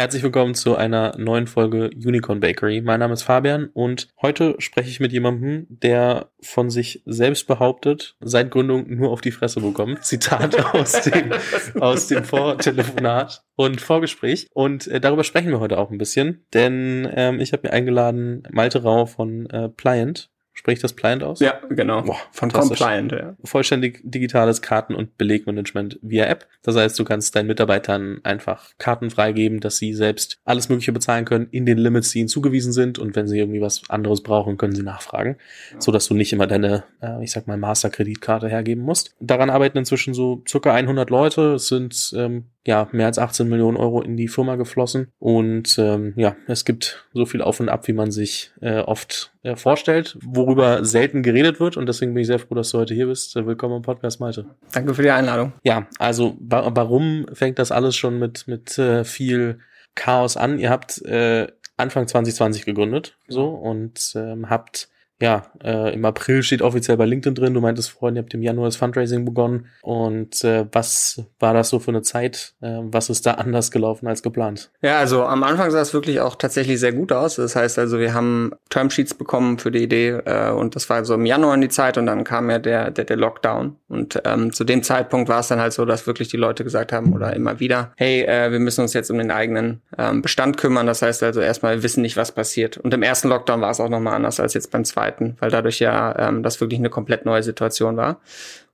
Herzlich willkommen zu einer neuen Folge Unicorn Bakery. Mein Name ist Fabian und heute spreche ich mit jemandem, der von sich selbst behauptet, seit Gründung nur auf die Fresse bekommen. Zitat aus dem, aus dem Vortelefonat und Vorgespräch. Und äh, darüber sprechen wir heute auch ein bisschen, denn ähm, ich habe mir eingeladen Malte Rau von äh, Pliant Spricht das Pliant aus? Ja, genau. Boah, Von Compliant, ja. Vollständig digitales Karten- und Belegmanagement via App. Das heißt, du kannst deinen Mitarbeitern einfach Karten freigeben, dass sie selbst alles Mögliche bezahlen können in den Limits, die ihnen zugewiesen sind. Und wenn sie irgendwie was anderes brauchen, können sie nachfragen. Ja. So dass du nicht immer deine, äh, ich sag mal, Masterkreditkarte hergeben musst. Daran arbeiten inzwischen so circa 100 Leute. Es sind ähm, ja, mehr als 18 Millionen Euro in die Firma geflossen. Und ähm, ja, es gibt so viel auf und ab, wie man sich äh, oft äh, vorstellt, worüber selten geredet wird. Und deswegen bin ich sehr froh, dass du heute hier bist. Äh, willkommen im Podcast, Malte. Danke für die Einladung. Ja, also wa warum fängt das alles schon mit, mit äh, viel Chaos an? Ihr habt äh, Anfang 2020 gegründet so und ähm, habt ja, äh, im April steht offiziell bei LinkedIn drin. Du meintest vorhin, ihr habt im Januar das Fundraising begonnen. Und äh, was war das so für eine Zeit? Äh, was ist da anders gelaufen als geplant? Ja, also am Anfang sah es wirklich auch tatsächlich sehr gut aus. Das heißt also, wir haben Termsheets bekommen für die Idee äh, und das war so im Januar in die Zeit und dann kam ja der, der, der Lockdown. Und ähm, zu dem Zeitpunkt war es dann halt so, dass wirklich die Leute gesagt haben oder immer wieder, hey, äh, wir müssen uns jetzt um den eigenen ähm, Bestand kümmern. Das heißt also erstmal, wir wissen nicht, was passiert. Und im ersten Lockdown war es auch nochmal anders als jetzt beim zweiten zweiten, weil dadurch ja ähm, das wirklich eine komplett neue Situation war.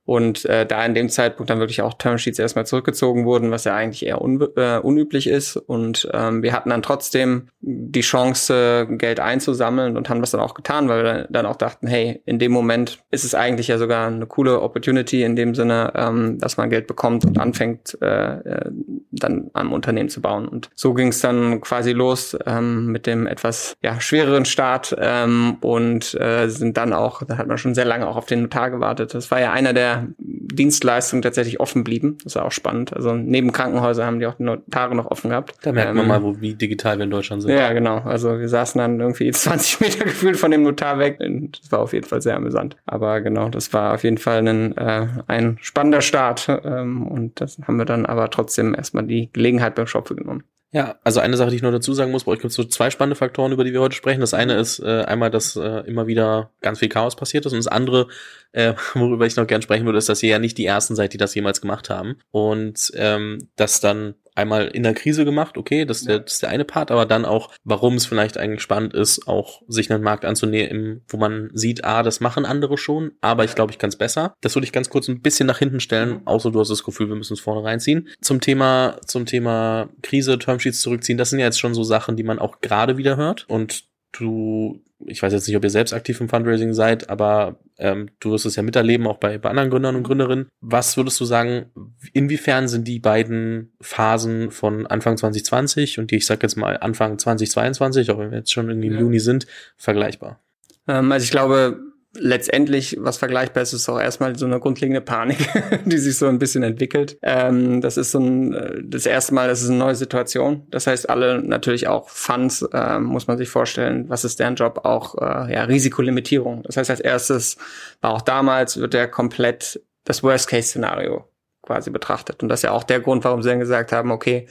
Und äh, da in dem Zeitpunkt dann wirklich auch Termsheets erstmal zurückgezogen wurden, was ja eigentlich eher un äh, unüblich ist. Und ähm, wir hatten dann trotzdem die Chance, Geld einzusammeln und haben das dann auch getan, weil wir dann auch dachten, hey, in dem Moment ist es eigentlich ja sogar eine coole Opportunity in dem Sinne, ähm, dass man Geld bekommt und anfängt, äh, äh dann am Unternehmen zu bauen. Und so ging es dann quasi los ähm, mit dem etwas ja, schwereren Start ähm, und äh, sind dann auch, da hat man schon sehr lange auch auf den Notar gewartet. Das war ja einer der Dienstleistungen tatsächlich offen blieben. Das war auch spannend. Also neben Krankenhäusern haben die auch die Notare noch offen gehabt. Da merkt man ähm, mal, wo, wie digital wir in Deutschland sind. Ja, genau. Also wir saßen dann irgendwie 20 Meter gefühlt von dem Notar weg. Und das war auf jeden Fall sehr amüsant. Aber genau, das war auf jeden Fall ein, äh, ein spannender Start. Ähm, und das haben wir dann aber trotzdem erstmal die Gelegenheit beim Shop genommen. Ja, also eine Sache, die ich noch dazu sagen muss, bei euch gibt es so zwei spannende Faktoren, über die wir heute sprechen. Das eine ist äh, einmal, dass äh, immer wieder ganz viel Chaos passiert ist. Und das andere, äh, worüber ich noch gern sprechen würde, ist, dass ihr ja nicht die Ersten seid, die das jemals gemacht haben. Und ähm, dass dann einmal in der Krise gemacht, okay, das ist, der, das ist der eine Part, aber dann auch, warum es vielleicht eigentlich spannend ist, auch sich einen Markt anzunehmen, wo man sieht, ah, das machen andere schon, aber ich glaube, ich kann es besser. Das würde ich ganz kurz ein bisschen nach hinten stellen, mhm. außer du hast das Gefühl, wir müssen es vorne reinziehen. Zum Thema, zum Thema Krise, Termsheets zurückziehen, das sind ja jetzt schon so Sachen, die man auch gerade wieder hört und du, ich weiß jetzt nicht, ob ihr selbst aktiv im Fundraising seid, aber ähm, du wirst es ja miterleben, auch bei, bei anderen Gründern und Gründerinnen. Was würdest du sagen, inwiefern sind die beiden Phasen von Anfang 2020 und die, ich sag jetzt mal Anfang 2022, auch wenn wir jetzt schon irgendwie im ja. Juni sind, vergleichbar? Ähm, also ich glaube, letztendlich, was vergleichbar ist, ist auch erstmal so eine grundlegende Panik, die sich so ein bisschen entwickelt. Ähm, das ist so ein, äh, das erste Mal, das ist eine neue Situation. Das heißt, alle natürlich auch Funds, äh, muss man sich vorstellen, was ist deren Job? Auch äh, ja, Risikolimitierung. Das heißt, als erstes war auch damals, wird der komplett das Worst-Case-Szenario quasi betrachtet. Und das ist ja auch der Grund, warum sie dann gesagt haben, okay,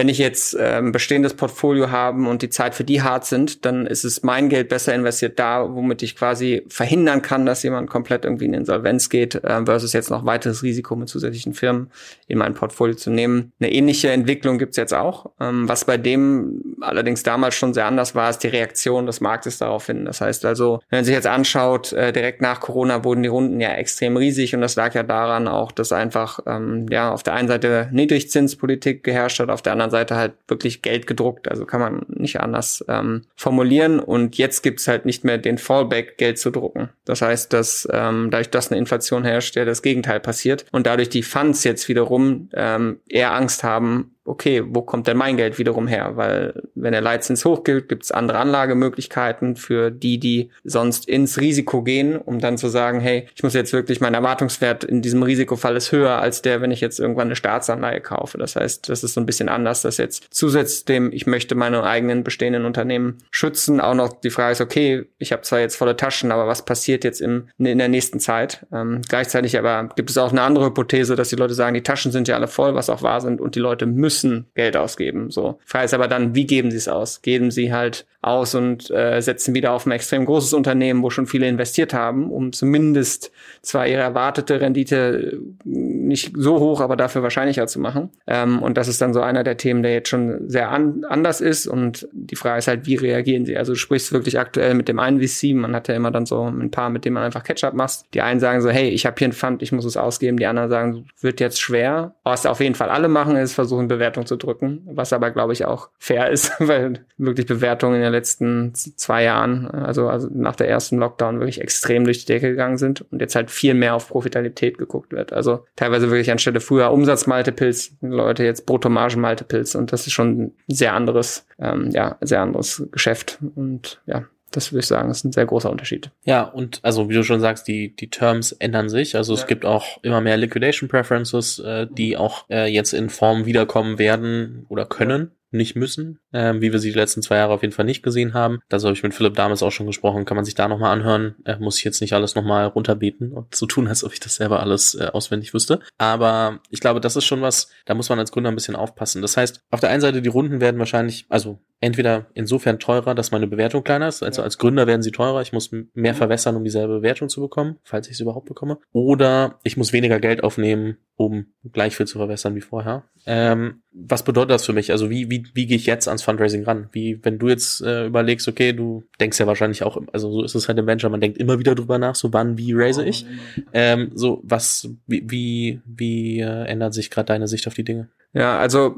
wenn ich jetzt ähm, bestehendes Portfolio haben und die Zeit für die hart sind, dann ist es mein Geld besser investiert da, womit ich quasi verhindern kann, dass jemand komplett irgendwie in Insolvenz geht, äh, versus jetzt noch weiteres Risiko mit zusätzlichen Firmen in mein Portfolio zu nehmen. Eine ähnliche Entwicklung gibt's jetzt auch. Ähm, was bei dem allerdings damals schon sehr anders war, ist die Reaktion des Marktes darauf hin. Das heißt also, wenn man sich jetzt anschaut, äh, direkt nach Corona wurden die Runden ja extrem riesig und das lag ja daran auch, dass einfach ähm, ja auf der einen Seite Niedrigzinspolitik geherrscht hat, auf der anderen anderen Seite halt wirklich Geld gedruckt. Also kann man nicht anders ähm, formulieren. Und jetzt gibt's halt nicht mehr den Fallback, Geld zu drucken. Das heißt, dass ähm, dadurch, dass eine Inflation herrscht, ja das Gegenteil passiert. Und dadurch die Funds jetzt wiederum ähm, eher Angst haben, okay, wo kommt denn mein Geld wiederum her? Weil wenn der Leitzins hochgilt, gibt es andere Anlagemöglichkeiten für die, die sonst ins Risiko gehen, um dann zu sagen, hey, ich muss jetzt wirklich, mein Erwartungswert in diesem Risikofall ist höher als der, wenn ich jetzt irgendwann eine Staatsanleihe kaufe. Das heißt, das ist so ein bisschen anders, dass jetzt zusätzlich dem, ich möchte meine eigenen bestehenden Unternehmen schützen, auch noch die Frage ist, okay, ich habe zwar jetzt volle Taschen, aber was passiert jetzt im, in der nächsten Zeit? Ähm, gleichzeitig aber gibt es auch eine andere Hypothese, dass die Leute sagen, die Taschen sind ja alle voll, was auch wahr sind, und die Leute müssen Geld ausgeben. So. Frage ist aber dann, wie geben sie es aus? Geben sie halt aus und äh, setzen wieder auf ein extrem großes Unternehmen, wo schon viele investiert haben, um zumindest zwar ihre erwartete Rendite nicht so hoch, aber dafür wahrscheinlicher zu machen. Ähm, und das ist dann so einer der Themen, der jetzt schon sehr an, anders ist. Und die Frage ist halt, wie reagieren sie? Also du sprichst wirklich aktuell mit dem einen VC, man hat ja immer dann so ein paar, mit denen man einfach Catch-up machst. Die einen sagen so, hey, ich habe hier ein Fund, ich muss es ausgeben. Die anderen sagen, wird jetzt schwer. Was auf jeden Fall alle machen, ist versuchen, Bewertung zu drücken. Was aber, glaube ich, auch fair ist, weil wirklich Bewertungen in den letzten zwei Jahren, also, also nach der ersten Lockdown wirklich extrem durch die Decke gegangen sind und jetzt halt viel mehr auf Profitabilität geguckt wird. Also teilweise wirklich anstelle früher Umsatzmaltepilz, Leute jetzt Bruttomargenmaltepilz und das ist schon ein sehr anderes, ähm, ja, sehr anderes Geschäft und ja, das würde ich sagen, ist ein sehr großer Unterschied. Ja, und also wie du schon sagst, die, die Terms ändern sich. Also ja. es gibt auch immer mehr Liquidation Preferences, äh, die auch äh, jetzt in Form wiederkommen werden oder können nicht müssen, ähm, wie wir sie die letzten zwei Jahre auf jeden Fall nicht gesehen haben. Das habe ich mit Philipp damals auch schon gesprochen, kann man sich da nochmal anhören. Äh, muss ich jetzt nicht alles nochmal runterbeten und so tun, als ob ich das selber alles äh, auswendig wüsste. Aber ich glaube, das ist schon was, da muss man als Gründer ein bisschen aufpassen. Das heißt, auf der einen Seite, die Runden werden wahrscheinlich, also entweder insofern teurer, dass meine Bewertung kleiner ist, also als Gründer werden sie teurer, ich muss mehr mhm. verwässern, um dieselbe Bewertung zu bekommen, falls ich es überhaupt bekomme. Oder ich muss weniger Geld aufnehmen, um gleich viel zu verwässern wie vorher. Ähm, was bedeutet das für mich? Also wie, wie, wie gehe ich jetzt ans Fundraising ran? Wie, wenn du jetzt äh, überlegst, okay, du denkst ja wahrscheinlich auch, also so ist es halt im Venture, man denkt immer wieder drüber nach, so wann, wie raise ich? Ähm, so, was, wie, wie, wie äh, ändert sich gerade deine Sicht auf die Dinge? Ja, also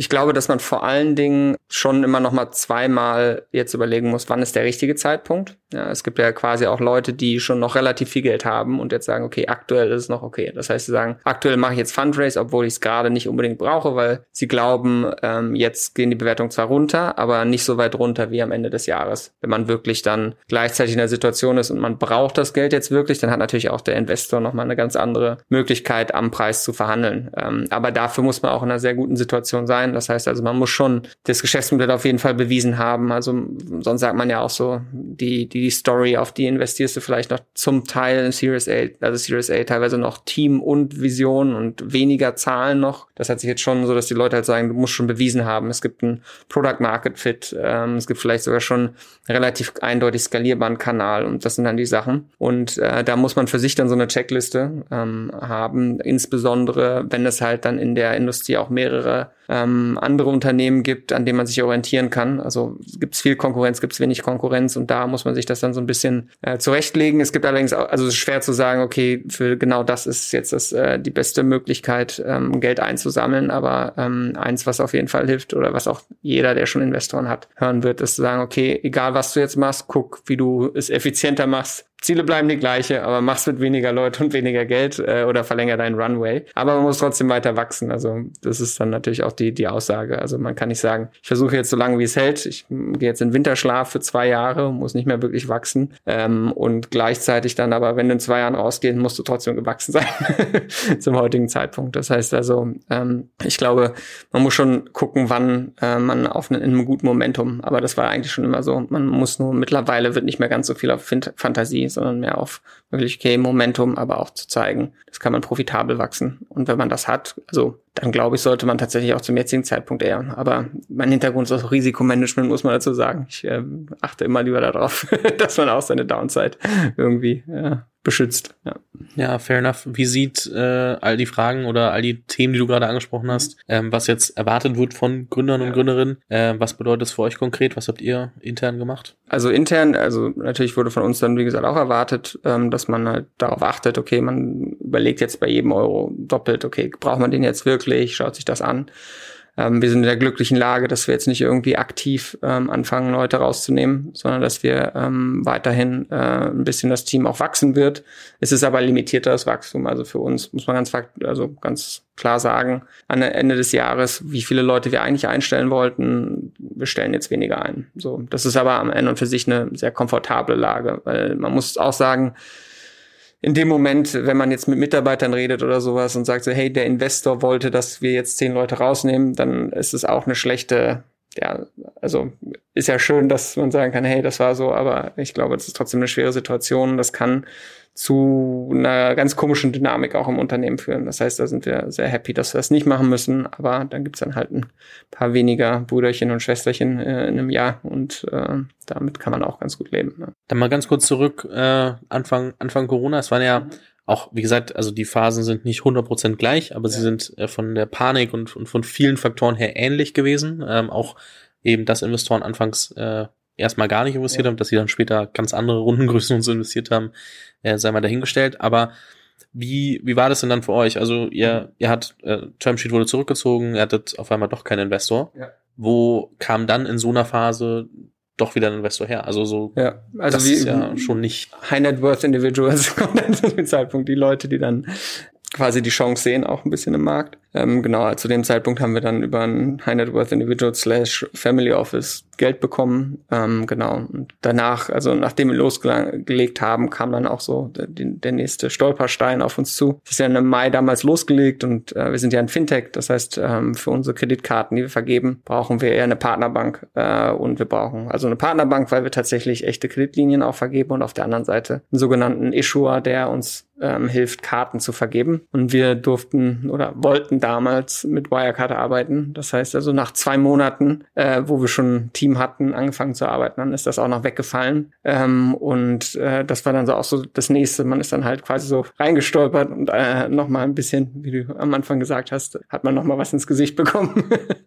ich glaube, dass man vor allen Dingen schon immer noch mal zweimal jetzt überlegen muss, wann ist der richtige Zeitpunkt. Ja, es gibt ja quasi auch Leute, die schon noch relativ viel Geld haben und jetzt sagen, okay, aktuell ist es noch okay. Das heißt, sie sagen, aktuell mache ich jetzt Fundraise, obwohl ich es gerade nicht unbedingt brauche, weil sie glauben, ähm, jetzt gehen die Bewertungen zwar runter, aber nicht so weit runter wie am Ende des Jahres. Wenn man wirklich dann gleichzeitig in der Situation ist und man braucht das Geld jetzt wirklich, dann hat natürlich auch der Investor nochmal eine ganz andere Möglichkeit, am Preis zu verhandeln. Ähm, aber dafür muss man auch in einer sehr guten Situation sein. Das heißt also, man muss schon das Geschäftsmodell auf jeden Fall bewiesen haben. Also sonst sagt man ja auch so, die, die die Story, auf die investierst du vielleicht noch zum Teil in Series A, also Series A teilweise noch Team und Vision und weniger Zahlen noch. Das hat sich jetzt schon so, dass die Leute halt sagen, du musst schon bewiesen haben, es gibt einen Product Market Fit, ähm, es gibt vielleicht sogar schon relativ eindeutig skalierbaren Kanal und das sind dann die Sachen. Und äh, da muss man für sich dann so eine Checkliste ähm, haben, insbesondere wenn es halt dann in der Industrie auch mehrere ähm, andere Unternehmen gibt, an denen man sich orientieren kann. Also gibt es viel Konkurrenz, gibt es wenig Konkurrenz und da muss man sich das dann so ein bisschen äh, zurechtlegen. Es gibt allerdings auch, also es ist schwer zu sagen, okay, für genau das ist jetzt das, äh, die beste Möglichkeit, ähm, Geld einzusammeln, aber ähm, eins, was auf jeden Fall hilft oder was auch jeder, der schon Investoren hat, hören wird, ist zu sagen, okay, egal was du jetzt machst, guck, wie du es effizienter machst, Ziele bleiben die gleiche, aber machst mit weniger Leute und weniger Geld äh, oder verlänger deinen Runway. Aber man muss trotzdem weiter wachsen. Also das ist dann natürlich auch die, die Aussage. Also man kann nicht sagen, ich versuche jetzt so lange, wie es hält. Ich gehe jetzt in Winterschlaf für zwei Jahre, muss nicht mehr wirklich wachsen. Ähm, und gleichzeitig dann aber, wenn du in zwei Jahren rausgehst, musst du trotzdem gewachsen sein zum heutigen Zeitpunkt. Das heißt also, ähm, ich glaube, man muss schon gucken, wann äh, man auf einen, in einem guten Momentum, aber das war eigentlich schon immer so. Man muss nur, mittlerweile wird nicht mehr ganz so viel auf Fantasie sondern mehr auf wirklich, okay, Momentum, aber auch zu zeigen, das kann man profitabel wachsen. Und wenn man das hat, also dann glaube ich, sollte man tatsächlich auch zum jetzigen Zeitpunkt eher. Aber mein Hintergrund ist auch Risikomanagement, muss man dazu sagen. Ich äh, achte immer lieber darauf, dass man auch seine Downside irgendwie ja, beschützt. Ja. ja, fair enough. Wie sieht äh, all die Fragen oder all die Themen, die du gerade angesprochen hast, ähm, was jetzt erwartet wird von Gründern und ja. Gründerinnen, äh, was bedeutet das für euch konkret? Was habt ihr intern gemacht? Also intern, also natürlich wurde von uns dann, wie gesagt, auch erwartet, ähm, dass man halt darauf achtet, okay, man überlegt jetzt bei jedem Euro doppelt, okay, braucht man den jetzt wirklich, schaut sich das an. Ähm, wir sind in der glücklichen Lage, dass wir jetzt nicht irgendwie aktiv ähm, anfangen, Leute rauszunehmen, sondern dass wir ähm, weiterhin äh, ein bisschen das Team auch wachsen wird. Es ist aber limitierteres Wachstum. Also für uns muss man ganz, also ganz klar sagen, an Ende des Jahres, wie viele Leute wir eigentlich einstellen wollten, wir stellen jetzt weniger ein. So, das ist aber am Ende und für sich eine sehr komfortable Lage, weil man muss auch sagen, in dem Moment, wenn man jetzt mit Mitarbeitern redet oder sowas und sagt so, hey, der Investor wollte, dass wir jetzt zehn Leute rausnehmen, dann ist es auch eine schlechte, ja, also ist ja schön, dass man sagen kann, hey, das war so, aber ich glaube, das ist trotzdem eine schwere Situation. Das kann zu einer ganz komischen Dynamik auch im Unternehmen führen. Das heißt, da sind wir sehr happy, dass wir das nicht machen müssen, aber dann gibt's dann halt ein paar weniger Brüderchen und Schwesterchen äh, in einem Jahr und äh, damit kann man auch ganz gut leben. Ne? Dann mal ganz kurz zurück, äh, Anfang, Anfang Corona, es waren ja auch, wie gesagt, also die Phasen sind nicht 100% gleich, aber ja. sie sind äh, von der Panik und, und von vielen Faktoren her ähnlich gewesen. Ähm, auch eben, dass Investoren anfangs äh, erstmal gar nicht investiert ja. haben, dass sie dann später ganz andere Rundengrößen und so investiert haben, äh, sei mal dahingestellt. Aber wie, wie war das denn dann für euch? Also ihr, ihr hat, äh, Termsheet wurde zurückgezogen, ihr hattet auf einmal doch keinen Investor. Ja. Wo kam dann in so einer Phase doch wieder ein Investor her? Also so, ja, also das wie, ist ja schon nicht. High Net Worth Individuals kommen dann zu dem Zeitpunkt die Leute, die dann quasi die Chance sehen, auch ein bisschen im Markt. Ähm, genau, zu dem Zeitpunkt haben wir dann über ein High Net Worth Individual slash Family Office Geld bekommen. Ähm, genau. Und danach, also nachdem wir losgelegt haben, kam dann auch so der, der nächste Stolperstein auf uns zu. Das ist ja im Mai damals losgelegt und äh, wir sind ja ein Fintech. Das heißt, ähm, für unsere Kreditkarten, die wir vergeben, brauchen wir eher eine Partnerbank. Äh, und wir brauchen also eine Partnerbank, weil wir tatsächlich echte Kreditlinien auch vergeben und auf der anderen Seite einen sogenannten Issuer, der uns ähm, hilft, Karten zu vergeben. Und wir durften oder wollten damals mit Wirecard arbeiten. Das heißt also nach zwei Monaten, äh, wo wir schon ein Team hatten, angefangen zu arbeiten, dann ist das auch noch weggefallen. Ähm, und äh, das war dann so auch so das nächste. Man ist dann halt quasi so reingestolpert und äh, noch mal ein bisschen, wie du am Anfang gesagt hast, hat man noch mal was ins Gesicht bekommen.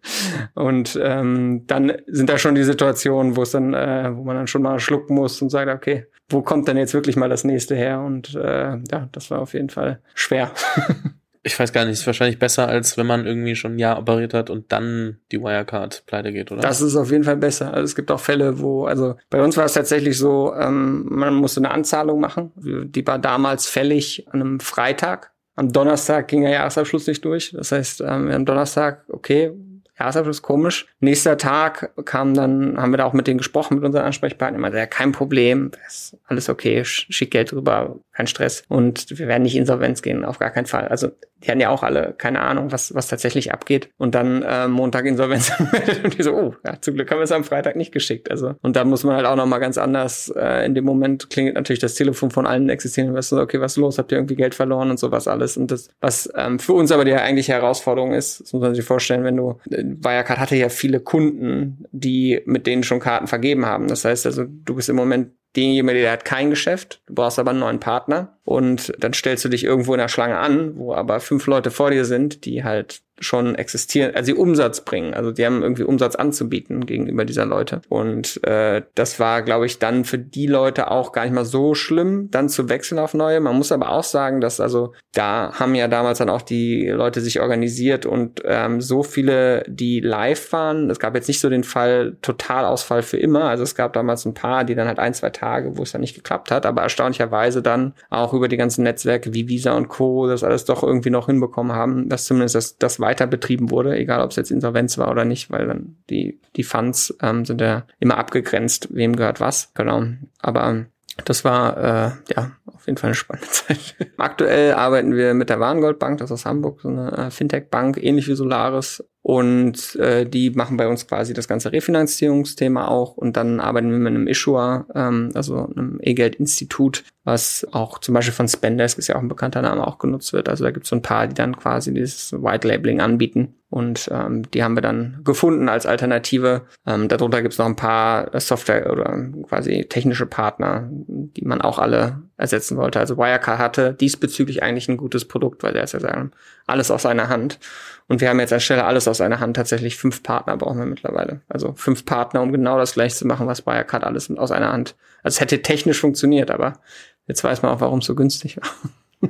und ähm, dann sind da schon die Situationen, wo es dann, äh, wo man dann schon mal schlucken muss und sagt, okay, wo kommt denn jetzt wirklich mal das nächste her? Und äh, ja, das war auf jeden Fall schwer. ich weiß gar nicht, ist wahrscheinlich besser, als wenn man irgendwie schon ein Jahr operiert hat und dann die Wirecard pleite geht, oder? Das ist auf jeden Fall besser. Also es gibt auch Fälle, wo, also bei uns war es tatsächlich so, ähm, man musste eine Anzahlung machen. Die war damals fällig an einem Freitag. Am Donnerstag ging der Jahresabschluss nicht durch. Das heißt, ähm, am Donnerstag, okay, Jahresabschluss komisch. Nächster Tag kam dann, haben wir da auch mit denen gesprochen, mit unseren Ansprechpartnern, meinte, ja, kein Problem, ist alles okay, schick Geld rüber, kein Stress. Und wir werden nicht insolvenz gehen, auf gar keinen Fall. Also die hatten ja auch alle keine Ahnung, was, was tatsächlich abgeht. Und dann äh, Montag Insolvenz und die so, oh, ja, zum Glück haben wir es am Freitag nicht geschickt. Also und da muss man halt auch noch mal ganz anders. Äh, in dem Moment klingelt natürlich das Telefon von allen existierenden Investoren, okay, was ist los? Habt ihr irgendwie Geld verloren und sowas alles? Und das, was ähm, für uns aber die eigentliche Herausforderung ist, das muss man sich vorstellen, wenn du, äh, Wirecard hatte ja viele Kunden, die mit denen schon Karten vergeben haben. Das heißt also, du bist im Moment derjenige, der hat kein Geschäft, du brauchst aber einen neuen Partner. Und dann stellst du dich irgendwo in der Schlange an, wo aber fünf Leute vor dir sind, die halt schon existieren, also die Umsatz bringen. Also die haben irgendwie Umsatz anzubieten gegenüber dieser Leute. Und äh, das war, glaube ich, dann für die Leute auch gar nicht mal so schlimm, dann zu wechseln auf neue. Man muss aber auch sagen, dass also da haben ja damals dann auch die Leute sich organisiert und ähm, so viele, die live waren. Es gab jetzt nicht so den Fall Totalausfall für immer. Also es gab damals ein paar, die dann halt ein, zwei Tage, wo es dann nicht geklappt hat, aber erstaunlicherweise dann auch über die ganzen Netzwerke wie Visa und Co. das alles doch irgendwie noch hinbekommen haben, dass zumindest das, das weiter betrieben wurde, egal ob es jetzt Insolvenz war oder nicht, weil dann die, die Funds ähm, sind ja immer abgegrenzt, wem gehört was. Genau. Aber das war äh, ja auf jeden Fall eine spannende Zeit. Aktuell arbeiten wir mit der Warengoldbank, das ist aus Hamburg, so eine äh, Fintech-Bank, ähnlich wie Solaris. Und äh, die machen bei uns quasi das ganze Refinanzierungsthema auch. Und dann arbeiten wir mit einem Issuer, ähm, also einem E-Geld-Institut, was auch zum Beispiel von Spendesk ist ja auch ein bekannter Name auch genutzt wird. Also da gibt es so ein paar, die dann quasi dieses White Labeling anbieten. Und ähm, die haben wir dann gefunden als Alternative. Ähm, darunter gibt es noch ein paar Software oder quasi technische Partner, die man auch alle ersetzen wollte. Also Wirecard hatte diesbezüglich eigentlich ein gutes Produkt, weil er ist ja sagen, alles aus einer Hand. Und wir haben jetzt anstelle alles aus einer Hand tatsächlich fünf Partner brauchen wir mittlerweile. Also fünf Partner, um genau das gleiche zu machen, was Wirecard alles aus einer Hand. Also es hätte technisch funktioniert, aber jetzt weiß man auch, warum es so günstig war.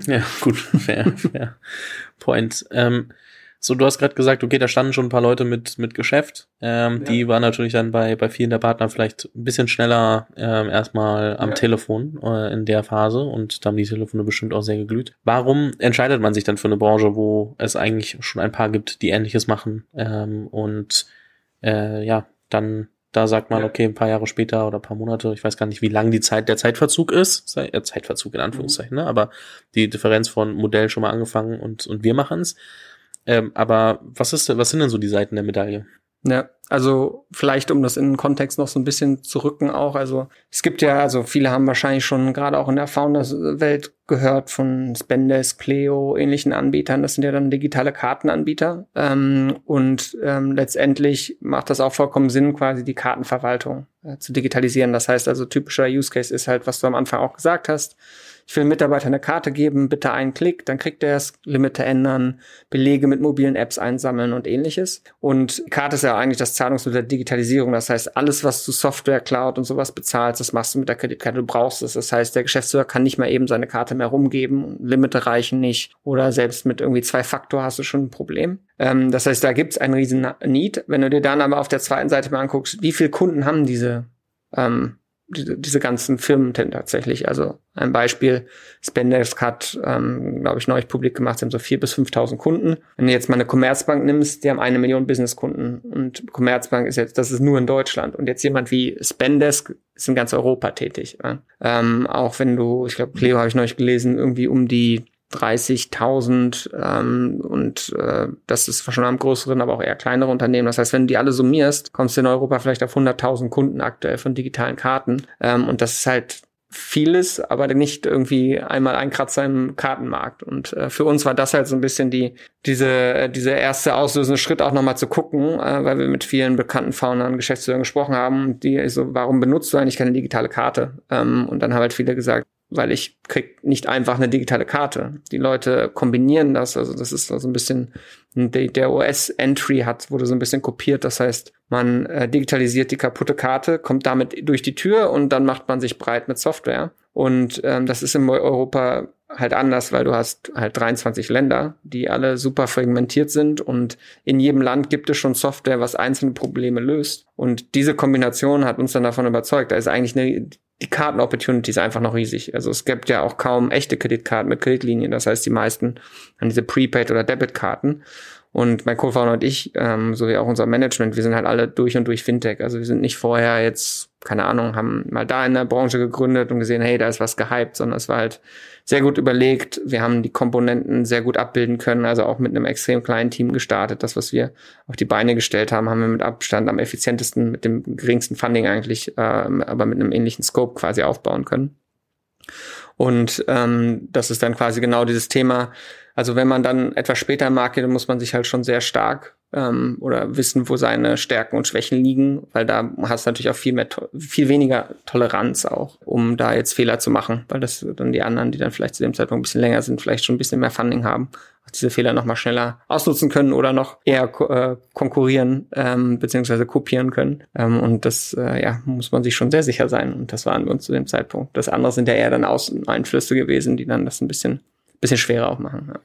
Ja, gut, fair, fair point. Ähm, So, du hast gerade gesagt, okay, da standen schon ein paar Leute mit, mit Geschäft. Ähm, ja. Die waren natürlich dann bei, bei vielen der Partner vielleicht ein bisschen schneller ähm, erstmal am ja. Telefon äh, in der Phase und da haben die Telefone bestimmt auch sehr geglüht. Warum entscheidet man sich dann für eine Branche, wo es eigentlich schon ein paar gibt, die ähnliches machen ähm, und äh, ja, dann da sagt man, ja. okay, ein paar Jahre später oder ein paar Monate, ich weiß gar nicht, wie lang die Zeit, der Zeitverzug ist, äh, Zeitverzug in Anführungszeichen, mhm. ne? aber die Differenz von Modell schon mal angefangen und, und wir machen's. Ähm, aber was ist, was sind denn so die Seiten der Medaille? Ja, also vielleicht um das in den Kontext noch so ein bisschen zu rücken auch. Also es gibt ja, also viele haben wahrscheinlich schon gerade auch in der Founders-Welt gehört von Spendesk, Cleo, ähnlichen Anbietern. Das sind ja dann digitale Kartenanbieter. Ähm, und ähm, letztendlich macht das auch vollkommen Sinn, quasi die Kartenverwaltung äh, zu digitalisieren. Das heißt also typischer Use Case ist halt, was du am Anfang auch gesagt hast ich will Mitarbeiter eine Karte geben, bitte einen Klick, dann kriegt er es, Limite ändern, Belege mit mobilen Apps einsammeln und ähnliches. Und Karte ist ja eigentlich das Zahlungsmittel der Digitalisierung. Das heißt, alles, was du Software, Cloud und sowas bezahlst, das machst du mit der Kreditkarte, du brauchst es. Das heißt, der Geschäftsführer kann nicht mehr eben seine Karte mehr rumgeben, Limite reichen nicht oder selbst mit irgendwie zwei Faktor hast du schon ein Problem. Ähm, das heißt, da gibt's einen riesen Need. Wenn du dir dann aber auf der zweiten Seite mal anguckst, wie viele Kunden haben diese ähm, diese, diese ganzen Firmen tatsächlich. Also ein Beispiel, Spendesk hat, ähm, glaube ich, neulich publik gemacht, sie haben so vier bis 5.000 Kunden. Wenn du jetzt mal eine Commerzbank nimmst, die haben eine Million Businesskunden und Commerzbank ist jetzt, das ist nur in Deutschland. Und jetzt jemand wie Spendesk ist in ganz Europa tätig. Ja? Ähm, auch wenn du, ich glaube, Cleo habe ich neulich gelesen, irgendwie um die 30.000 ähm, und äh, das ist schon am größeren, aber auch eher kleinere Unternehmen. Das heißt, wenn du die alle summierst, kommst du in Europa vielleicht auf 100.000 Kunden aktuell von digitalen Karten ähm, und das ist halt vieles, aber nicht irgendwie einmal ein Kratzer im Kartenmarkt. Und äh, für uns war das halt so ein bisschen die diese äh, diese erste auslösende Schritt auch nochmal zu gucken, äh, weil wir mit vielen bekannten Foundern, Geschäftsführern gesprochen haben, die so, warum benutzt du eigentlich keine digitale Karte? Ähm, und dann haben halt viele gesagt, weil ich krieg nicht einfach eine digitale Karte. Die Leute kombinieren das, also das ist so ein bisschen der OS-Entry hat, wurde so ein bisschen kopiert. Das heißt, man äh, digitalisiert die kaputte Karte, kommt damit durch die Tür und dann macht man sich breit mit Software. Und ähm, das ist in Europa halt anders, weil du hast halt 23 Länder, die alle super fragmentiert sind und in jedem Land gibt es schon Software, was einzelne Probleme löst. Und diese Kombination hat uns dann davon überzeugt, da ist eigentlich eine, die Karten-Opportunity ist einfach noch riesig. Also es gibt ja auch kaum echte Kreditkarten mit Kreditlinien. Das heißt, die meisten haben diese Prepaid- oder Debitkarten. Und mein Co-Founder und ich, ähm, sowie auch unser Management, wir sind halt alle durch und durch Fintech. Also wir sind nicht vorher jetzt, keine Ahnung, haben mal da in der Branche gegründet und gesehen, hey, da ist was gehypt, sondern es war halt sehr gut überlegt. Wir haben die Komponenten sehr gut abbilden können, also auch mit einem extrem kleinen Team gestartet. Das, was wir auf die Beine gestellt haben, haben wir mit Abstand am effizientesten, mit dem geringsten Funding eigentlich, ähm, aber mit einem ähnlichen Scope quasi aufbauen können. Und ähm, das ist dann quasi genau dieses Thema, also wenn man dann etwas später dann muss man sich halt schon sehr stark ähm, oder wissen, wo seine Stärken und Schwächen liegen, weil da hast du natürlich auch viel mehr, viel weniger Toleranz auch, um da jetzt Fehler zu machen, weil das dann die anderen, die dann vielleicht zu dem Zeitpunkt ein bisschen länger sind, vielleicht schon ein bisschen mehr Funding haben, diese Fehler noch mal schneller ausnutzen können oder noch eher äh, konkurrieren ähm, beziehungsweise kopieren können. Ähm, und das äh, ja muss man sich schon sehr sicher sein. Und das waren wir uns zu dem Zeitpunkt. Das andere sind ja eher dann Außeneinflüsse gewesen, die dann das ein bisschen bisschen schwerer auch machen. Ja.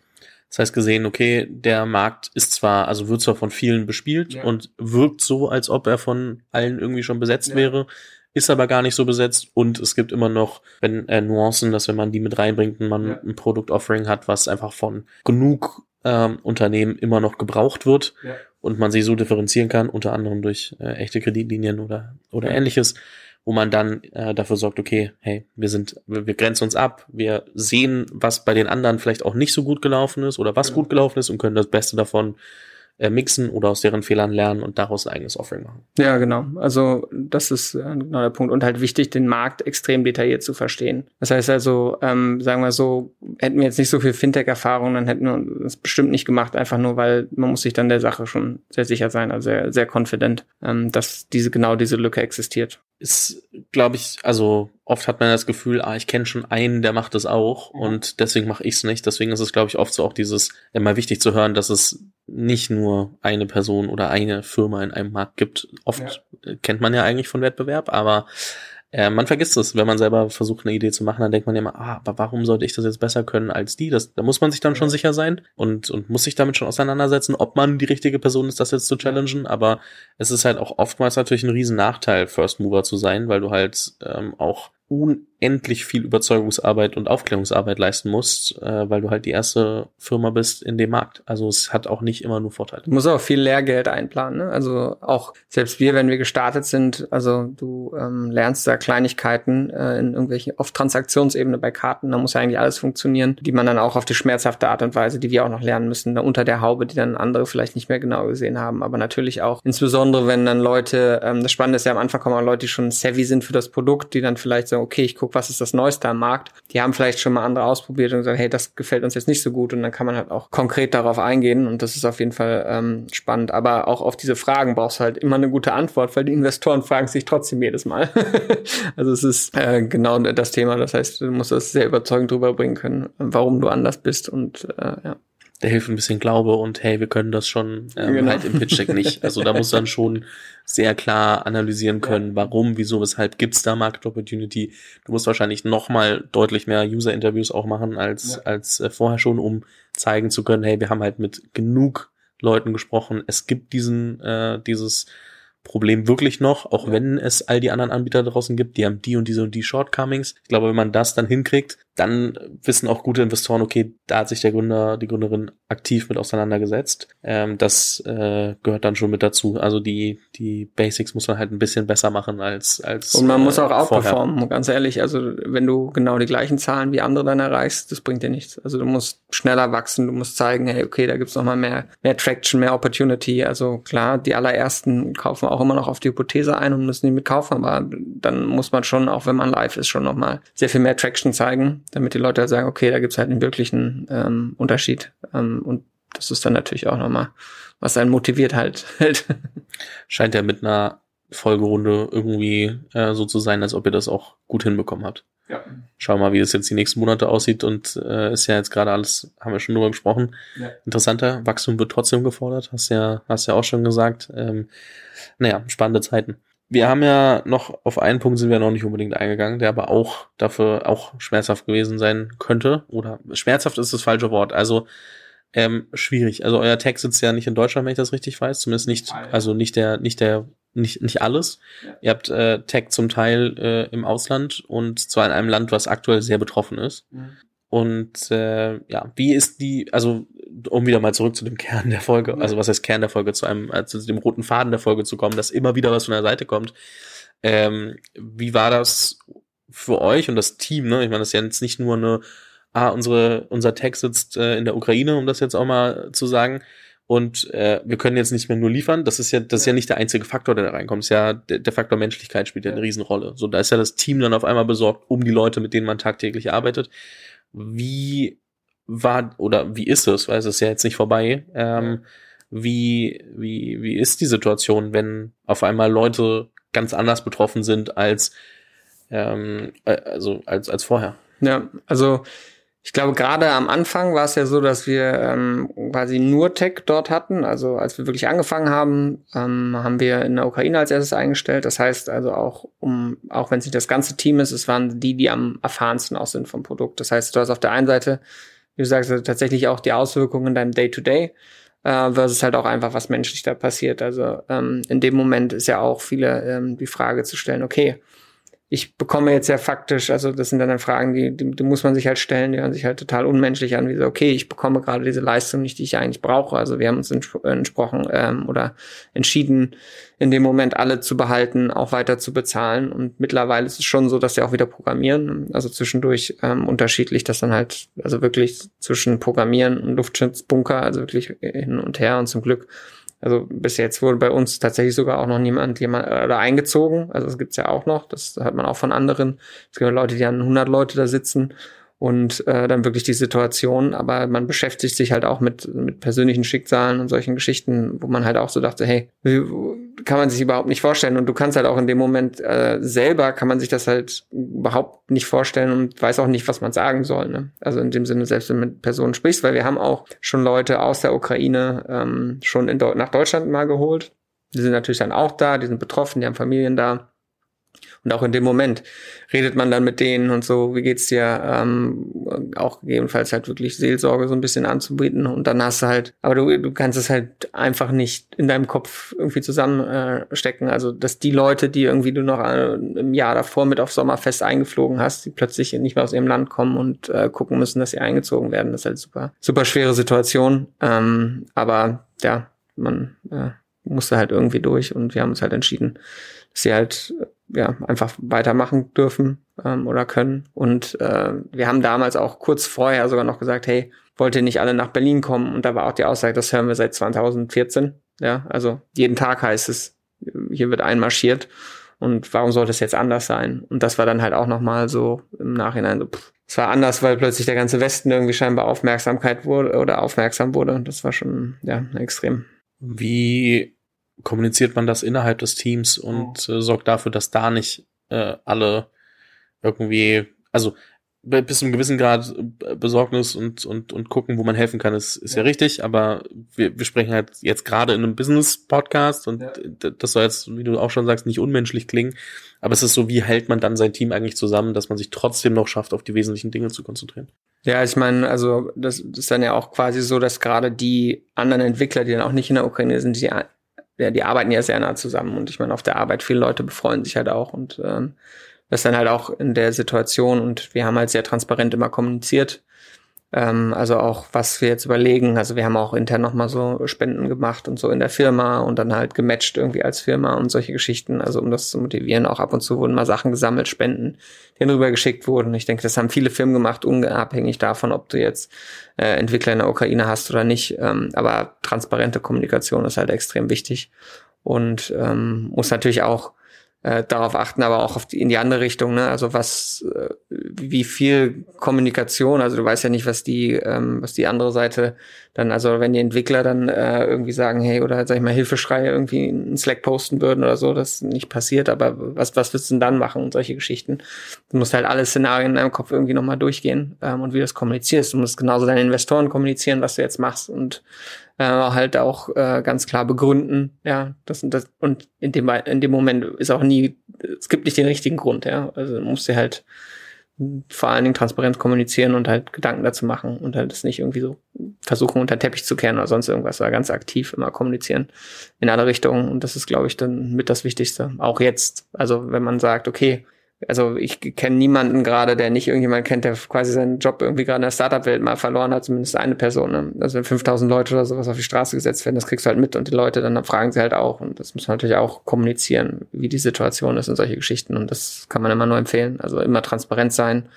Das heißt gesehen, okay, der Markt ist zwar, also wird zwar von vielen bespielt ja. und wirkt so, als ob er von allen irgendwie schon besetzt ja. wäre, ist aber gar nicht so besetzt und es gibt immer noch wenn, äh, Nuancen, dass wenn man die mit reinbringt und man ja. ein Produktoffering hat, was einfach von genug ähm, Unternehmen immer noch gebraucht wird und man sie so differenzieren kann, unter anderem durch äh, echte Kreditlinien oder, oder ähnliches, wo man dann äh, dafür sorgt, okay, hey, wir sind, wir, wir grenzen uns ab, wir sehen, was bei den anderen vielleicht auch nicht so gut gelaufen ist oder was ja. gut gelaufen ist und können das Beste davon äh, mixen oder aus deren Fehlern lernen und daraus ein eigenes Offering machen. Ja, genau. Also das ist äh, genau der Punkt. Und halt wichtig, den Markt extrem detailliert zu verstehen. Das heißt also, ähm, sagen wir so, hätten wir jetzt nicht so viel Fintech-Erfahrung, dann hätten wir das bestimmt nicht gemacht, einfach nur, weil man muss sich dann der Sache schon sehr sicher sein, also sehr, sehr confident, ähm, dass diese genau diese Lücke existiert ist, glaube ich, also oft hat man das Gefühl, ah, ich kenne schon einen, der macht es auch mhm. und deswegen mache ich es nicht. Deswegen ist es, glaube ich, oft so auch dieses immer wichtig zu hören, dass es nicht nur eine Person oder eine Firma in einem Markt gibt. Oft ja. kennt man ja eigentlich von Wettbewerb, aber äh, man vergisst es, wenn man selber versucht, eine Idee zu machen, dann denkt man immer, ah, aber warum sollte ich das jetzt besser können als die? Das, da muss man sich dann schon sicher sein und, und muss sich damit schon auseinandersetzen, ob man die richtige Person ist, das jetzt zu challengen. Aber es ist halt auch oftmals natürlich ein riesen Nachteil, First Mover zu sein, weil du halt ähm, auch unendlich viel Überzeugungsarbeit und Aufklärungsarbeit leisten musst, äh, weil du halt die erste Firma bist in dem Markt. Also es hat auch nicht immer nur Vorteile. Du musst auch viel Lehrgeld einplanen. Ne? Also auch selbst wir, wenn wir gestartet sind, also du ähm, lernst da Kleinigkeiten äh, in irgendwelchen, auf Transaktionsebene bei Karten, da muss ja eigentlich alles funktionieren, die man dann auch auf die schmerzhafte Art und Weise, die wir auch noch lernen müssen, da unter der Haube, die dann andere vielleicht nicht mehr genau gesehen haben. Aber natürlich auch, insbesondere wenn dann Leute, ähm, das Spannende ist ja am Anfang kommen Leute, die schon savvy sind für das Produkt, die dann vielleicht so okay, ich gucke, was ist das Neueste am Markt. Die haben vielleicht schon mal andere ausprobiert und gesagt, hey, das gefällt uns jetzt nicht so gut. Und dann kann man halt auch konkret darauf eingehen. Und das ist auf jeden Fall ähm, spannend. Aber auch auf diese Fragen brauchst du halt immer eine gute Antwort, weil die Investoren fragen sich trotzdem jedes Mal. also es ist äh, genau das Thema. Das heißt, du musst das sehr überzeugend drüber bringen können, warum du anders bist. Und äh, ja der hilft ein bisschen Glaube und hey, wir können das schon ähm, genau. halt im Pitch Deck nicht. Also da muss dann schon sehr klar analysieren können, warum, wieso, weshalb gibt's da Market Opportunity. Du musst wahrscheinlich noch mal deutlich mehr User-Interviews auch machen als, ja. als äh, vorher schon, um zeigen zu können, hey, wir haben halt mit genug Leuten gesprochen. Es gibt diesen, äh, dieses Problem wirklich noch, auch ja. wenn es all die anderen Anbieter draußen gibt, die haben die und diese und die Shortcomings. Ich glaube, wenn man das dann hinkriegt, dann wissen auch gute Investoren, okay, da hat sich der Gründer, die Gründerin aktiv mit auseinandergesetzt. Ähm, das äh, gehört dann schon mit dazu. Also die, die Basics muss man halt ein bisschen besser machen als als Und man äh, muss auch outperformen, ganz ehrlich. Also wenn du genau die gleichen Zahlen wie andere dann erreichst, das bringt dir nichts. Also du musst schneller wachsen, du musst zeigen, hey, okay, da gibt's noch mal mehr, mehr Traction, mehr Opportunity. Also klar, die allerersten kaufen auch immer noch auf die Hypothese ein und müssen die mitkaufen, aber dann muss man schon, auch wenn man live ist, schon noch mal sehr viel mehr Traction zeigen damit die Leute sagen, okay, da gibt's halt einen wirklichen ähm, Unterschied. Ähm, und das ist dann natürlich auch nochmal, was einen motiviert halt. Scheint ja mit einer Folgerunde irgendwie äh, so zu sein, als ob ihr das auch gut hinbekommen habt. Ja. Schauen wir mal, wie das jetzt die nächsten Monate aussieht und äh, ist ja jetzt gerade alles, haben wir schon drüber gesprochen. Ja. Interessanter, Wachstum wird trotzdem gefordert, hast ja, hast ja auch schon gesagt. Ähm, naja, spannende Zeiten wir haben ja noch, auf einen Punkt sind wir noch nicht unbedingt eingegangen, der aber auch dafür auch schmerzhaft gewesen sein könnte. Oder schmerzhaft ist das falsche Wort. Also ähm, schwierig. Also euer Tech sitzt ja nicht in Deutschland, wenn ich das richtig weiß. Zumindest nicht, also nicht der, nicht der, nicht, nicht alles. Ja. Ihr habt äh, Tech zum Teil äh, im Ausland und zwar in einem Land, was aktuell sehr betroffen ist. Mhm. Und äh, ja, wie ist die, also um wieder mal zurück zu dem Kern der Folge, also was heißt Kern der Folge, zu einem, äh, zu dem roten Faden der Folge zu kommen, dass immer wieder was von der Seite kommt. Ähm, wie war das für euch und das Team? Ne? Ich meine, das ist ja jetzt nicht nur eine, ah, unsere, unser Tech sitzt äh, in der Ukraine, um das jetzt auch mal zu sagen. Und äh, wir können jetzt nicht mehr nur liefern. Das ist ja, das ist ja nicht der einzige Faktor, der da reinkommt. Das ist ja der, der Faktor Menschlichkeit spielt ja eine Riesenrolle. So, da ist ja das Team dann auf einmal besorgt um die Leute, mit denen man tagtäglich arbeitet. Wie war oder wie ist es, weil es ist ja jetzt nicht vorbei, ähm, wie, wie, wie ist die Situation, wenn auf einmal Leute ganz anders betroffen sind als, ähm, äh, also als, als vorher? Ja, also ich glaube, gerade am Anfang war es ja so, dass wir ähm, quasi nur Tech dort hatten. Also als wir wirklich angefangen haben, ähm, haben wir in der Ukraine als erstes eingestellt. Das heißt also auch, um, auch wenn es nicht das ganze Team ist, es waren die, die am erfahrensten auch sind vom Produkt. Das heißt, du hast auf der einen Seite wie du sagst, also tatsächlich auch die Auswirkungen in deinem Day-to-Day äh, versus halt auch einfach, was menschlich da passiert. Also ähm, in dem Moment ist ja auch viele ähm, die Frage zu stellen, okay, ich bekomme jetzt ja faktisch, also das sind dann Fragen, die, die, die muss man sich halt stellen, die hören sich halt total unmenschlich an, wie so, okay, ich bekomme gerade diese Leistung nicht, die ich eigentlich brauche. Also wir haben uns entsprochen ähm, oder entschieden, in dem Moment alle zu behalten, auch weiter zu bezahlen. Und mittlerweile ist es schon so, dass sie auch wieder programmieren. Also zwischendurch ähm, unterschiedlich, dass dann halt, also wirklich zwischen Programmieren und Luftschutzbunker, also wirklich hin und her und zum Glück also bis jetzt wurde bei uns tatsächlich sogar auch noch niemand jemand äh, oder eingezogen. Also das gibt's ja auch noch. Das hat man auch von anderen. Es gibt Leute, die haben 100 Leute da sitzen und äh, dann wirklich die Situation. Aber man beschäftigt sich halt auch mit, mit persönlichen Schicksalen und solchen Geschichten, wo man halt auch so dachte, hey, kann man sich überhaupt nicht vorstellen. Und du kannst halt auch in dem Moment äh, selber, kann man sich das halt überhaupt nicht vorstellen und weiß auch nicht, was man sagen soll. Ne? Also in dem Sinne, selbst wenn du mit Personen sprichst, weil wir haben auch schon Leute aus der Ukraine ähm, schon in, nach Deutschland mal geholt. Die sind natürlich dann auch da, die sind betroffen, die haben Familien da. Und auch in dem Moment redet man dann mit denen und so, wie geht's dir? Ähm, auch gegebenenfalls halt wirklich Seelsorge so ein bisschen anzubieten. Und dann hast du halt, aber du, du kannst es halt einfach nicht in deinem Kopf irgendwie zusammenstecken. Äh, also, dass die Leute, die irgendwie du noch äh, im Jahr davor mit auf Sommerfest eingeflogen hast, die plötzlich nicht mehr aus ihrem Land kommen und äh, gucken müssen, dass sie eingezogen werden, das ist halt super, super schwere Situation. Ähm, aber ja, man äh, musste halt irgendwie durch und wir haben uns halt entschieden, dass sie halt ja, einfach weitermachen dürfen ähm, oder können. Und äh, wir haben damals auch kurz vorher sogar noch gesagt, hey, wollt ihr nicht alle nach Berlin kommen? Und da war auch die Aussage, das hören wir seit 2014. Ja, also jeden Tag heißt es, hier wird einmarschiert. Und warum sollte es jetzt anders sein? Und das war dann halt auch nochmal so im Nachhinein so, pff, es war anders, weil plötzlich der ganze Westen irgendwie scheinbar Aufmerksamkeit wurde oder aufmerksam wurde. Das war schon, ja, extrem. Wie kommuniziert man das innerhalb des Teams und mhm. äh, sorgt dafür, dass da nicht äh, alle irgendwie, also bis zu einem gewissen Grad äh, Besorgnis und, und, und gucken, wo man helfen kann, ist, ist ja. ja richtig, aber wir, wir sprechen halt jetzt gerade in einem Business-Podcast und ja. das soll jetzt, wie du auch schon sagst, nicht unmenschlich klingen, aber es ist so, wie hält man dann sein Team eigentlich zusammen, dass man sich trotzdem noch schafft, auf die wesentlichen Dinge zu konzentrieren? Ja, ich meine, also das, das ist dann ja auch quasi so, dass gerade die anderen Entwickler, die dann auch nicht in der Ukraine sind, die ja, die arbeiten ja sehr nah zusammen und ich meine, auf der Arbeit viele Leute befreuen sich halt auch und ähm, das dann halt auch in der Situation und wir haben halt sehr transparent immer kommuniziert, ähm, also auch, was wir jetzt überlegen. Also wir haben auch intern nochmal so Spenden gemacht und so in der Firma und dann halt gematcht irgendwie als Firma und solche Geschichten. Also um das zu motivieren, auch ab und zu wurden mal Sachen gesammelt, Spenden, die rüber geschickt wurden. Ich denke, das haben viele Firmen gemacht, unabhängig davon, ob du jetzt äh, Entwickler in der Ukraine hast oder nicht. Ähm, aber transparente Kommunikation ist halt extrem wichtig und ähm, muss natürlich auch äh, darauf achten, aber auch auf die, in die andere Richtung, ne? Also was, äh, wie viel Kommunikation, also du weißt ja nicht, was die, ähm, was die andere Seite dann, also wenn die Entwickler dann äh, irgendwie sagen, hey, oder sag ich mal, Hilfeschreie irgendwie in Slack posten würden oder so, das nicht passiert, aber was, was willst du denn dann machen und solche Geschichten? Du musst halt alle Szenarien in deinem Kopf irgendwie nochmal durchgehen ähm, und wie du das kommunizierst. Du musst genauso deinen Investoren kommunizieren, was du jetzt machst und äh, halt auch äh, ganz klar begründen, ja, das und das und in dem in dem Moment ist auch nie, es gibt nicht den richtigen Grund, ja, also du musst dir halt vor allen Dingen transparent kommunizieren und halt Gedanken dazu machen und halt das nicht irgendwie so versuchen unter Teppich zu kehren oder sonst irgendwas, sondern ganz aktiv immer kommunizieren in alle Richtungen. Und das ist, glaube ich, dann mit das Wichtigste. Auch jetzt, also wenn man sagt, okay, also ich kenne niemanden gerade, der nicht irgendjemand kennt, der quasi seinen Job irgendwie gerade in der Startup-Welt mal verloren hat, zumindest eine Person. Ne? Also wenn 5000 Leute oder sowas auf die Straße gesetzt werden, das kriegst du halt mit und die Leute dann fragen sie halt auch und das muss man natürlich auch kommunizieren, wie die Situation ist und solche Geschichten und das kann man immer nur empfehlen. Also immer transparent sein,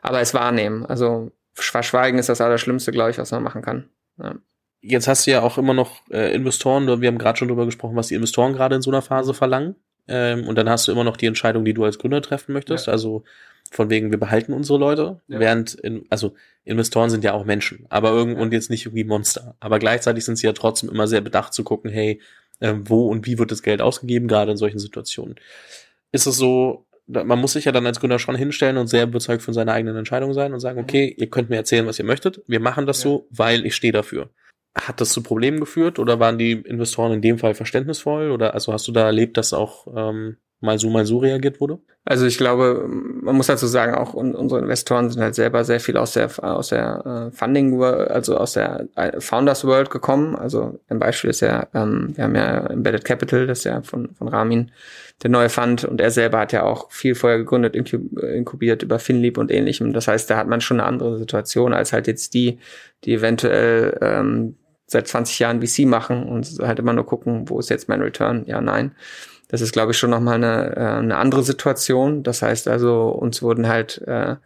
aber es wahrnehmen. Also verschweigen ist das Allerschlimmste, glaube ich, was man machen kann. Ja. Jetzt hast du ja auch immer noch äh, Investoren, wir haben gerade schon drüber gesprochen, was die Investoren gerade in so einer Phase verlangen. Ähm, und dann hast du immer noch die Entscheidung, die du als Gründer treffen möchtest. Ja. Also von wegen, wir behalten unsere Leute. Ja. Während, in, also Investoren sind ja auch Menschen, aber irgend und jetzt nicht irgendwie Monster. Aber gleichzeitig sind sie ja trotzdem immer sehr bedacht zu gucken, hey, äh, wo und wie wird das Geld ausgegeben, gerade in solchen Situationen. Ist es so, man muss sich ja dann als Gründer schon hinstellen und sehr überzeugt von seiner eigenen Entscheidung sein und sagen, mhm. okay, ihr könnt mir erzählen, was ihr möchtet. Wir machen das ja. so, weil ich stehe dafür. Hat das zu Problemen geführt oder waren die Investoren in dem Fall verständnisvoll? Oder also hast du da erlebt, dass auch ähm, mal so, mal so reagiert wurde? Also ich glaube, man muss dazu sagen, auch unsere Investoren sind halt selber sehr viel aus der aus der äh, Funding World, also aus der äh, Founders World gekommen. Also ein Beispiel ist ja, ähm, wir haben ja Embedded Capital, das ist ja von, von Ramin, der neue Fund und er selber hat ja auch viel vorher gegründet, inkubiert über Finlieb und ähnlichem. Das heißt, da hat man schon eine andere Situation als halt jetzt die, die eventuell ähm, seit 20 Jahren VC machen und halt immer nur gucken, wo ist jetzt mein Return? Ja, nein. Das ist, glaube ich, schon nochmal eine, äh, eine andere Situation. Das heißt also, uns wurden halt äh,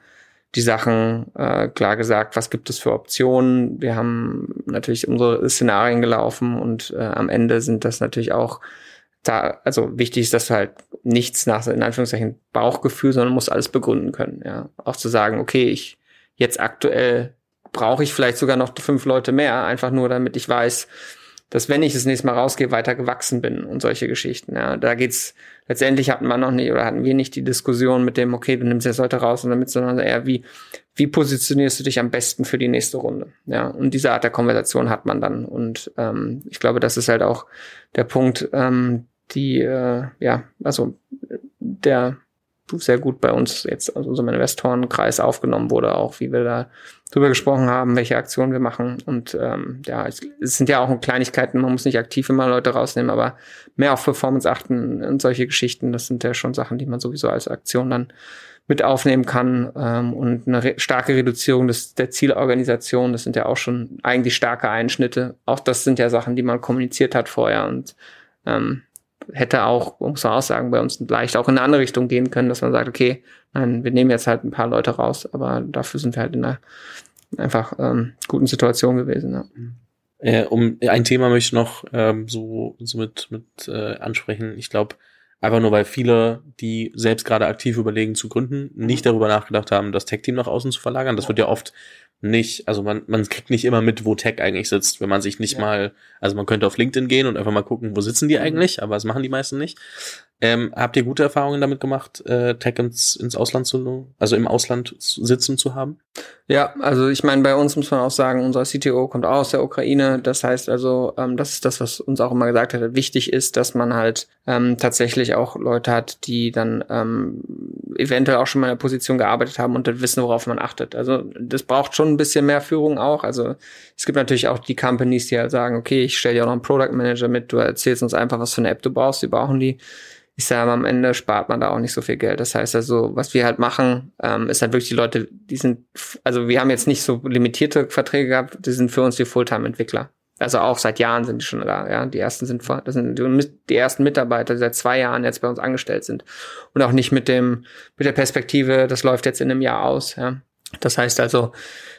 die Sachen äh, klar gesagt, was gibt es für Optionen. Wir haben natürlich unsere Szenarien gelaufen und äh, am Ende sind das natürlich auch da, also wichtig ist, dass du halt nichts nach, in Anführungszeichen, Bauchgefühl, sondern musst alles begründen können. Ja, auch zu sagen, okay, ich jetzt aktuell brauche ich vielleicht sogar noch fünf Leute mehr, einfach nur damit ich weiß, dass wenn ich das nächste Mal rausgehe, weiter gewachsen bin und solche Geschichten. Ja, da geht's letztendlich hatten wir noch nicht oder hatten wir nicht die Diskussion mit dem, okay, du nimmst jetzt Leute raus und damit, sondern eher wie, wie positionierst du dich am besten für die nächste Runde? Ja, und diese Art der Konversation hat man dann. Und ähm, ich glaube, das ist halt auch der Punkt, ähm, die, äh, ja, also der sehr gut bei uns jetzt aus unserem Investorenkreis aufgenommen wurde, auch wie wir da drüber gesprochen haben, welche Aktionen wir machen. Und ähm, ja, es, sind ja auch Kleinigkeiten, man muss nicht aktiv immer Leute rausnehmen, aber mehr auf Performance achten und solche Geschichten, das sind ja schon Sachen, die man sowieso als Aktion dann mit aufnehmen kann. Ähm, und eine re starke Reduzierung des, der Zielorganisation, das sind ja auch schon eigentlich starke Einschnitte. Auch das sind ja Sachen, die man kommuniziert hat vorher und ähm, hätte auch, muss man auch sagen, bei uns leicht auch in eine andere Richtung gehen können, dass man sagt, okay, nein, wir nehmen jetzt halt ein paar Leute raus, aber dafür sind wir halt in einer einfach ähm, guten Situation gewesen. Ja. Äh, um ein Thema möchte ich noch ähm, so, so mit, mit äh, ansprechen. Ich glaube, einfach nur weil viele, die selbst gerade aktiv überlegen zu gründen, nicht darüber nachgedacht haben, das Tech-Team nach außen zu verlagern. Das wird ja oft nicht, also man, man kriegt nicht immer mit, wo Tech eigentlich sitzt, wenn man sich nicht ja. mal, also man könnte auf LinkedIn gehen und einfach mal gucken, wo sitzen die mhm. eigentlich, aber das machen die meisten nicht. Ähm, habt ihr gute Erfahrungen damit gemacht, äh, Tech ins, ins Ausland zu, also im Ausland sitzen zu haben? Ja, also ich meine, bei uns muss man auch sagen, unser CTO kommt auch aus der Ukraine. Das heißt also, ähm, das ist das, was uns auch immer gesagt hat, wichtig ist, dass man halt ähm, tatsächlich auch Leute hat, die dann ähm, eventuell auch schon mal in der Position gearbeitet haben und dann wissen, worauf man achtet. Also das braucht schon ein bisschen mehr Führung auch. Also es gibt natürlich auch die Companies, die halt sagen, okay, ich stelle dir auch noch einen Product Manager mit, du erzählst uns einfach, was für eine App du brauchst, die brauchen die ich sage, am Ende spart man da auch nicht so viel Geld. Das heißt also, was wir halt machen, ähm, ist halt wirklich die Leute, die sind, also wir haben jetzt nicht so limitierte Verträge gehabt, die sind für uns die Fulltime-Entwickler. Also auch seit Jahren sind die schon da, ja. Die ersten sind, das sind die ersten Mitarbeiter, die seit zwei Jahren jetzt bei uns angestellt sind. Und auch nicht mit dem, mit der Perspektive, das läuft jetzt in einem Jahr aus, ja. Das heißt also,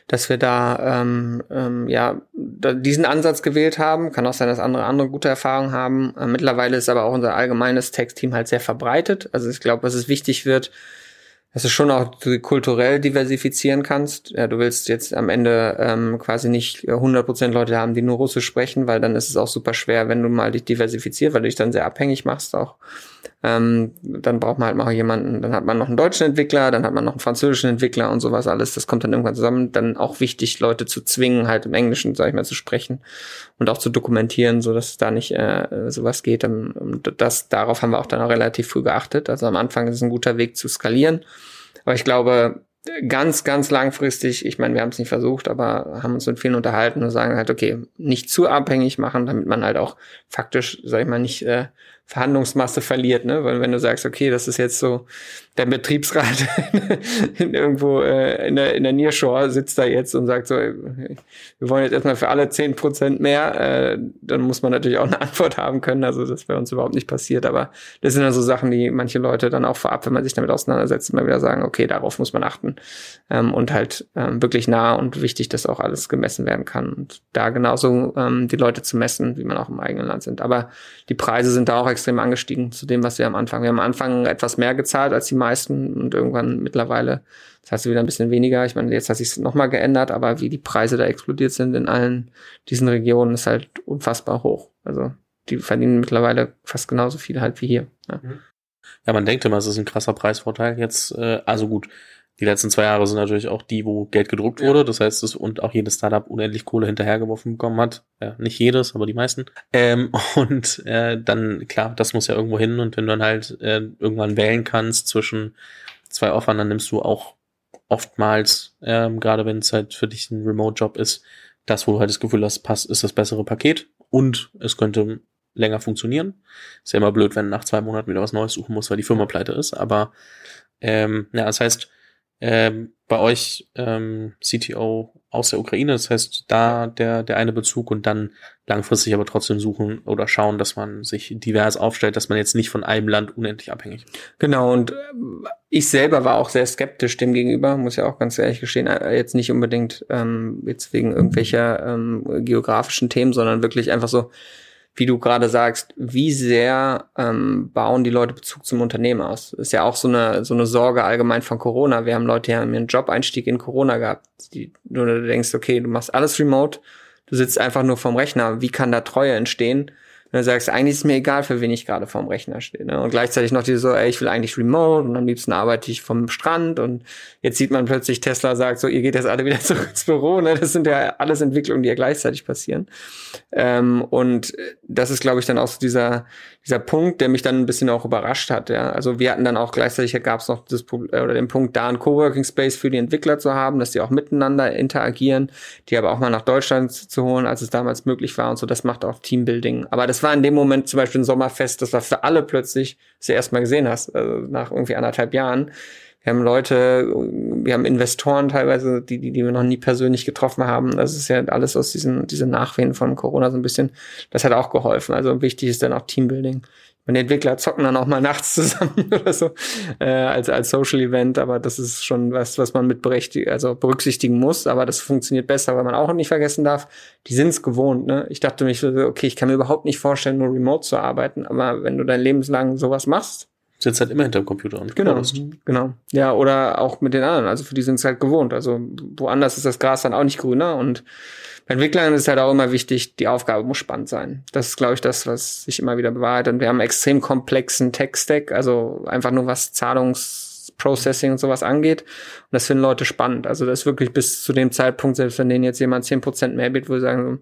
dass wir da ähm, ähm, ja da diesen Ansatz gewählt haben. Kann auch sein, dass andere andere gute Erfahrungen haben. Äh, mittlerweile ist aber auch unser allgemeines Textteam halt sehr verbreitet. Also ich glaube, dass es wichtig wird, dass du schon auch kulturell diversifizieren kannst. Ja, du willst jetzt am Ende ähm, quasi nicht 100% Leute haben, die nur Russisch sprechen, weil dann ist es auch super schwer, wenn du mal dich diversifizierst, weil du dich dann sehr abhängig machst auch ähm, dann braucht man halt mal jemanden, dann hat man noch einen deutschen Entwickler, dann hat man noch einen französischen Entwickler und sowas alles. Das kommt dann irgendwann zusammen. Dann auch wichtig, Leute zu zwingen, halt im Englischen, sag ich mal, zu sprechen und auch zu dokumentieren, so dass da nicht äh, sowas geht. Und das, darauf haben wir auch dann auch relativ früh geachtet. Also am Anfang ist es ein guter Weg zu skalieren. Aber ich glaube, ganz, ganz langfristig, ich meine, wir haben es nicht versucht, aber haben uns mit vielen unterhalten und sagen halt, okay, nicht zu abhängig machen, damit man halt auch faktisch, sag ich mal, nicht äh, Verhandlungsmasse verliert, ne? Weil wenn du sagst, okay, das ist jetzt so, der Betriebsrat in irgendwo äh, in der, in der Nearshore sitzt da jetzt und sagt so, wir wollen jetzt erstmal für alle zehn Prozent mehr, äh, dann muss man natürlich auch eine Antwort haben können. Also das bei uns überhaupt nicht passiert. Aber das sind dann so Sachen, die manche Leute dann auch vorab, wenn man sich damit auseinandersetzt, immer wieder sagen, okay, darauf muss man achten. Ähm, und halt ähm, wirklich nah und wichtig, dass auch alles gemessen werden kann. Und da genauso ähm, die Leute zu messen, wie man auch im eigenen Land sind. Aber die Preise sind da auch extrem angestiegen zu dem, was wir am Anfang. Wir haben am Anfang etwas mehr gezahlt als die meisten und irgendwann mittlerweile, das heißt wieder ein bisschen weniger. Ich meine, jetzt hat sich nochmal geändert, aber wie die Preise da explodiert sind in allen diesen Regionen, ist halt unfassbar hoch. Also die verdienen mittlerweile fast genauso viel halt wie hier. Ja, ja man denkt immer, es ist ein krasser Preisvorteil. Jetzt, äh, also gut, die letzten zwei Jahre sind natürlich auch die, wo Geld gedruckt wurde. Das heißt, es und auch jedes Startup unendlich Kohle hinterhergeworfen bekommen hat. Ja, nicht jedes, aber die meisten. Ähm, und äh, dann, klar, das muss ja irgendwo hin. Und wenn du dann halt äh, irgendwann wählen kannst zwischen zwei Offern, dann nimmst du auch oftmals, ähm, gerade wenn es halt für dich ein Remote-Job ist, das, wo du halt das Gefühl hast, passt, ist das bessere Paket und es könnte länger funktionieren. Ist ja immer blöd, wenn nach zwei Monaten wieder was Neues suchen muss, weil die Firma pleite ist. Aber ähm, ja, das heißt, ähm, bei euch ähm, CTO aus der Ukraine. Das heißt, da der, der eine Bezug und dann langfristig aber trotzdem suchen oder schauen, dass man sich divers aufstellt, dass man jetzt nicht von einem Land unendlich abhängig ist. Genau, und äh, ich selber war auch sehr skeptisch dem gegenüber, muss ja auch ganz ehrlich gestehen, äh, jetzt nicht unbedingt ähm, jetzt wegen irgendwelcher ähm, geografischen Themen, sondern wirklich einfach so, wie du gerade sagst, wie sehr ähm, bauen die Leute Bezug zum Unternehmen aus? ist ja auch so eine, so eine Sorge allgemein von Corona. Wir haben Leute, die haben einen Job-Einstieg in Corona gehabt. Die, du denkst, okay, du machst alles remote, du sitzt einfach nur vom Rechner. Wie kann da Treue entstehen? Wenn du sagst, eigentlich ist mir egal, für wen ich gerade vorm Rechner stehe. Ne? Und gleichzeitig noch diese so, ey, ich will eigentlich remote und am liebsten arbeite ich vom Strand und jetzt sieht man plötzlich, Tesla sagt so, ihr geht jetzt alle wieder zurück ins Büro. Ne? Das sind ja alles Entwicklungen, die ja gleichzeitig passieren. Ähm, und das ist, glaube ich, dann auch so dieser, dieser Punkt, der mich dann ein bisschen auch überrascht hat. Ja? Also wir hatten dann auch gleichzeitig, gab es noch das, äh, oder den Punkt, da einen Coworking Space für die Entwickler zu haben, dass die auch miteinander interagieren, die aber auch mal nach Deutschland zu holen, als es damals möglich war und so. Das macht auch Teambuilding. Aber das war in dem Moment zum Beispiel ein Sommerfest, das war für alle plötzlich, was du erstmal gesehen hast, also nach irgendwie anderthalb Jahren. Wir haben Leute, wir haben Investoren teilweise, die, die, die wir noch nie persönlich getroffen haben. Das ist ja alles aus diesen, diese Nachwehen von Corona so ein bisschen. Das hat auch geholfen. Also wichtig ist dann auch Teambuilding. Und die Entwickler zocken dann auch mal nachts zusammen oder so äh, als als Social Event, aber das ist schon was, was man mit berechtigt, also berücksichtigen muss. Aber das funktioniert besser, weil man auch nicht vergessen darf, die sind's gewohnt. Ne? Ich dachte mich, okay, ich kann mir überhaupt nicht vorstellen, nur remote zu arbeiten, aber wenn du dein Lebenslang sowas machst, sitzt halt immer hinter dem Computer und genau, genau. Ja, oder auch mit den anderen. Also für die sind es halt gewohnt. Also woanders ist das Gras dann auch nicht grüner und bei Entwicklern ist halt auch immer wichtig, die Aufgabe muss spannend sein. Das ist, glaube ich, das, was sich immer wieder bewahrheitet. Und wir haben einen extrem komplexen Tech-Stack, also einfach nur was Zahlungsprocessing und sowas angeht. Und das finden Leute spannend. Also das ist wirklich bis zu dem Zeitpunkt, selbst wenn denen jetzt jemand zehn Prozent mehr bietet, wo sie sagen,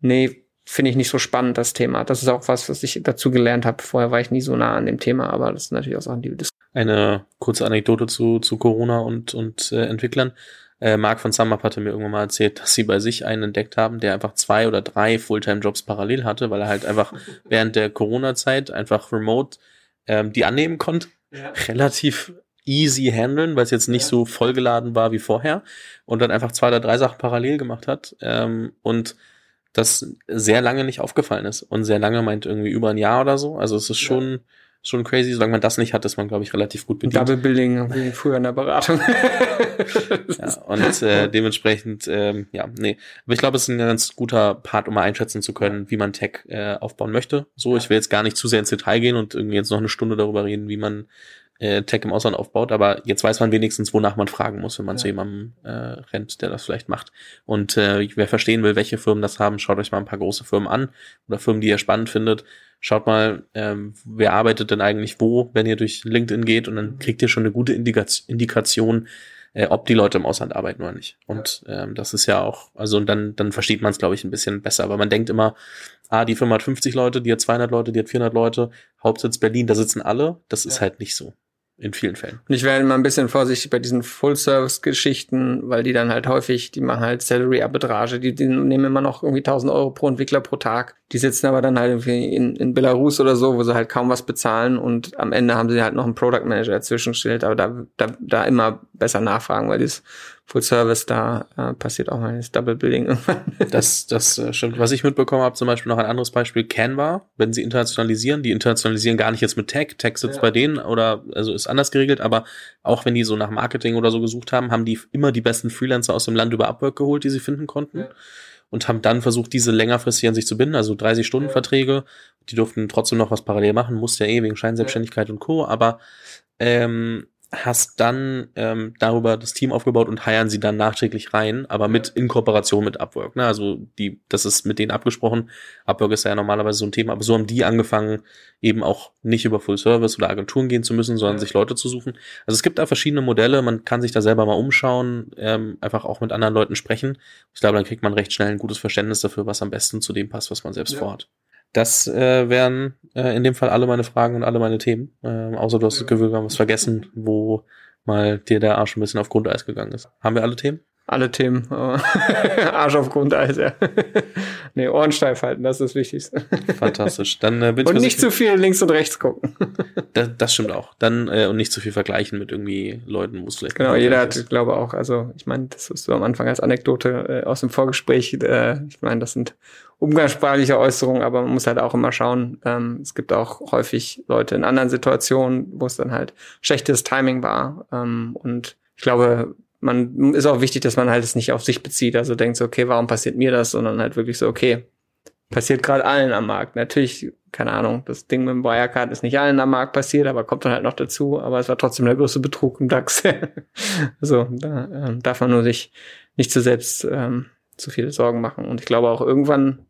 nee, finde ich nicht so spannend, das Thema. Das ist auch was, was ich dazu gelernt habe. Vorher war ich nie so nah an dem Thema, aber das ist natürlich auch Sachen, die wir Eine kurze Anekdote zu, zu Corona und, und äh, Entwicklern. Äh, Marc von Summup hatte mir irgendwann mal erzählt, dass sie bei sich einen entdeckt haben, der einfach zwei oder drei Fulltime-Jobs parallel hatte, weil er halt einfach während der Corona-Zeit einfach remote ähm, die annehmen konnte. Ja. Relativ easy handeln, weil es jetzt nicht ja. so vollgeladen war wie vorher und dann einfach zwei oder drei Sachen parallel gemacht hat ähm, und das sehr lange nicht aufgefallen ist und sehr lange meint irgendwie über ein Jahr oder so. Also es ist schon schon crazy. Solange man das nicht hat, ist man, glaube ich, relativ gut bedient. Double Billing wie früher in der Beratung. ja, und äh, dementsprechend, ähm, ja, nee. Aber ich glaube, es ist ein ganz guter Part, um mal einschätzen zu können, wie man Tech äh, aufbauen möchte. So, ich will jetzt gar nicht zu sehr ins Detail gehen und irgendwie jetzt noch eine Stunde darüber reden, wie man äh, Tech im Ausland aufbaut, aber jetzt weiß man wenigstens, wonach man fragen muss, wenn man ja. zu jemandem äh, rennt, der das vielleicht macht. Und äh, wer verstehen will, welche Firmen das haben, schaut euch mal ein paar große Firmen an oder Firmen, die ihr spannend findet. Schaut mal, ähm, wer arbeitet denn eigentlich wo, wenn ihr durch LinkedIn geht und dann mhm. kriegt ihr schon eine gute Indikation, äh, ob die Leute im Ausland arbeiten oder nicht. Und ähm, das ist ja auch, also und dann, dann versteht man es, glaube ich, ein bisschen besser. Aber man denkt immer, ah, die Firma hat 50 Leute, die hat 200 Leute, die hat 400 Leute, Hauptsitz Berlin, da sitzen alle. Das ja. ist halt nicht so in vielen Fällen. Und ich wäre immer ein bisschen vorsichtig bei diesen Full-Service-Geschichten, weil die dann halt häufig, die machen halt Salary-Arbitrage, die, die nehmen immer noch irgendwie 1000 Euro pro Entwickler pro Tag. Die sitzen aber dann halt irgendwie in, in Belarus oder so, wo sie halt kaum was bezahlen und am Ende haben sie halt noch einen Product Manager dazwischen gestellt, aber da, da, da immer besser nachfragen, weil das Full Service, da äh, passiert auch mal das Double Building das, das äh, stimmt. Was ich mitbekommen habe, zum Beispiel noch ein anderes Beispiel, Canva, wenn sie internationalisieren, die internationalisieren gar nicht jetzt mit Tech, Tech sitzt ja. bei denen oder also ist anders geregelt, aber auch wenn die so nach Marketing oder so gesucht haben, haben die immer die besten Freelancer aus dem Land über Upwork geholt, die sie finden konnten. Ja. Und haben dann versucht, diese längerfristig an sich zu binden, also 30-Stunden-Verträge. Ja. Die durften trotzdem noch was parallel machen, musste ja eh wegen Scheinselbstständigkeit und Co. Aber ähm, hast dann ähm, darüber das Team aufgebaut und heiern sie dann nachträglich rein, aber mit in Kooperation mit Upwork. Ne? Also die, das ist mit denen abgesprochen. Upwork ist ja normalerweise so ein Thema, aber so haben die angefangen, eben auch nicht über Full Service oder Agenturen gehen zu müssen, sondern ja. sich Leute zu suchen. Also es gibt da verschiedene Modelle, man kann sich da selber mal umschauen, ähm, einfach auch mit anderen Leuten sprechen. Ich glaube, dann kriegt man recht schnell ein gutes Verständnis dafür, was am besten zu dem passt, was man selbst ja. vorhat. Das äh, wären äh, in dem Fall alle meine Fragen und alle meine Themen. Ähm, außer du hast das Gefühl, wir haben was vergessen, wo mal dir der Arsch ein bisschen auf Grundeis gegangen ist. Haben wir alle Themen? Alle Themen. Arsch auf Grundeis, ja. nee, Ohren steif halten, das ist das Wichtigste. Fantastisch. Dann äh, bin Und nicht zu viel links und rechts gucken. das, das stimmt auch. Dann äh, und nicht zu viel vergleichen mit irgendwie Leuten, wo es vielleicht. Genau, jeder hat, glaube auch, also ich meine, das ist so am Anfang als Anekdote äh, aus dem Vorgespräch. Äh, ich meine, das sind umgangssprachliche Äußerungen, aber man muss halt auch immer schauen. Ähm, es gibt auch häufig Leute in anderen Situationen, wo es dann halt schlechtes Timing war. Ähm, und ich glaube, man ist auch wichtig, dass man halt es nicht auf sich bezieht. Also denkt so, okay, warum passiert mir das? Sondern halt wirklich so, okay, passiert gerade allen am Markt. Natürlich, keine Ahnung, das Ding mit dem Wirecard ist nicht allen am Markt passiert, aber kommt dann halt noch dazu. Aber es war trotzdem der größte Betrug im DAX. so, da ähm, darf man nur sich nicht zu selbst ähm, zu viele Sorgen machen. Und ich glaube auch irgendwann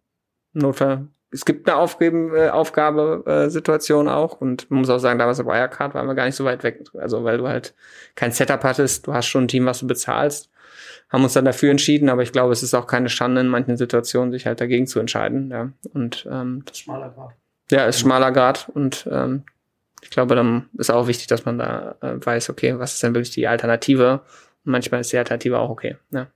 Notfall es gibt eine Aufgeben, äh, Aufgabe-Situation auch und man muss auch sagen, damals bei Wirecard waren wir gar nicht so weit weg. Also weil du halt kein Setup hattest, du hast schon ein Team, was du bezahlst haben uns dann dafür entschieden, aber ich glaube, es ist auch keine Schande in manchen Situationen, sich halt dagegen zu entscheiden. Ja. Und ähm, das ist schmaler Grad. Ja, ist schmaler Grad und ähm, ich glaube, dann ist auch wichtig, dass man da äh, weiß, okay, was ist denn wirklich die Alternative? Und manchmal ist die Alternative auch okay. Ja.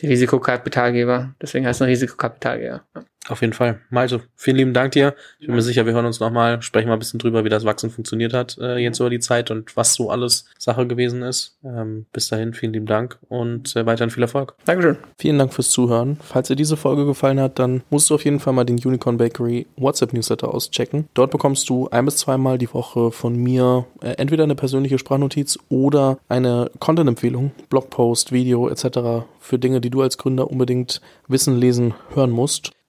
Die Risikokapitalgeber, deswegen heißt es ein Risikokapitalgeber. Ja. Auf jeden Fall. Malte, vielen lieben Dank dir. Ich bin mir sicher, wir hören uns nochmal, sprechen mal ein bisschen drüber, wie das Wachsen funktioniert hat äh, jetzt über die Zeit und was so alles Sache gewesen ist. Ähm, bis dahin, vielen lieben Dank und äh, weiterhin viel Erfolg. Dankeschön. Vielen Dank fürs Zuhören. Falls dir diese Folge gefallen hat, dann musst du auf jeden Fall mal den Unicorn Bakery WhatsApp Newsletter auschecken. Dort bekommst du ein bis zweimal die Woche von mir äh, entweder eine persönliche Sprachnotiz oder eine Content-Empfehlung, Blogpost, Video etc. für Dinge, die du als Gründer unbedingt wissen, lesen, hören musst.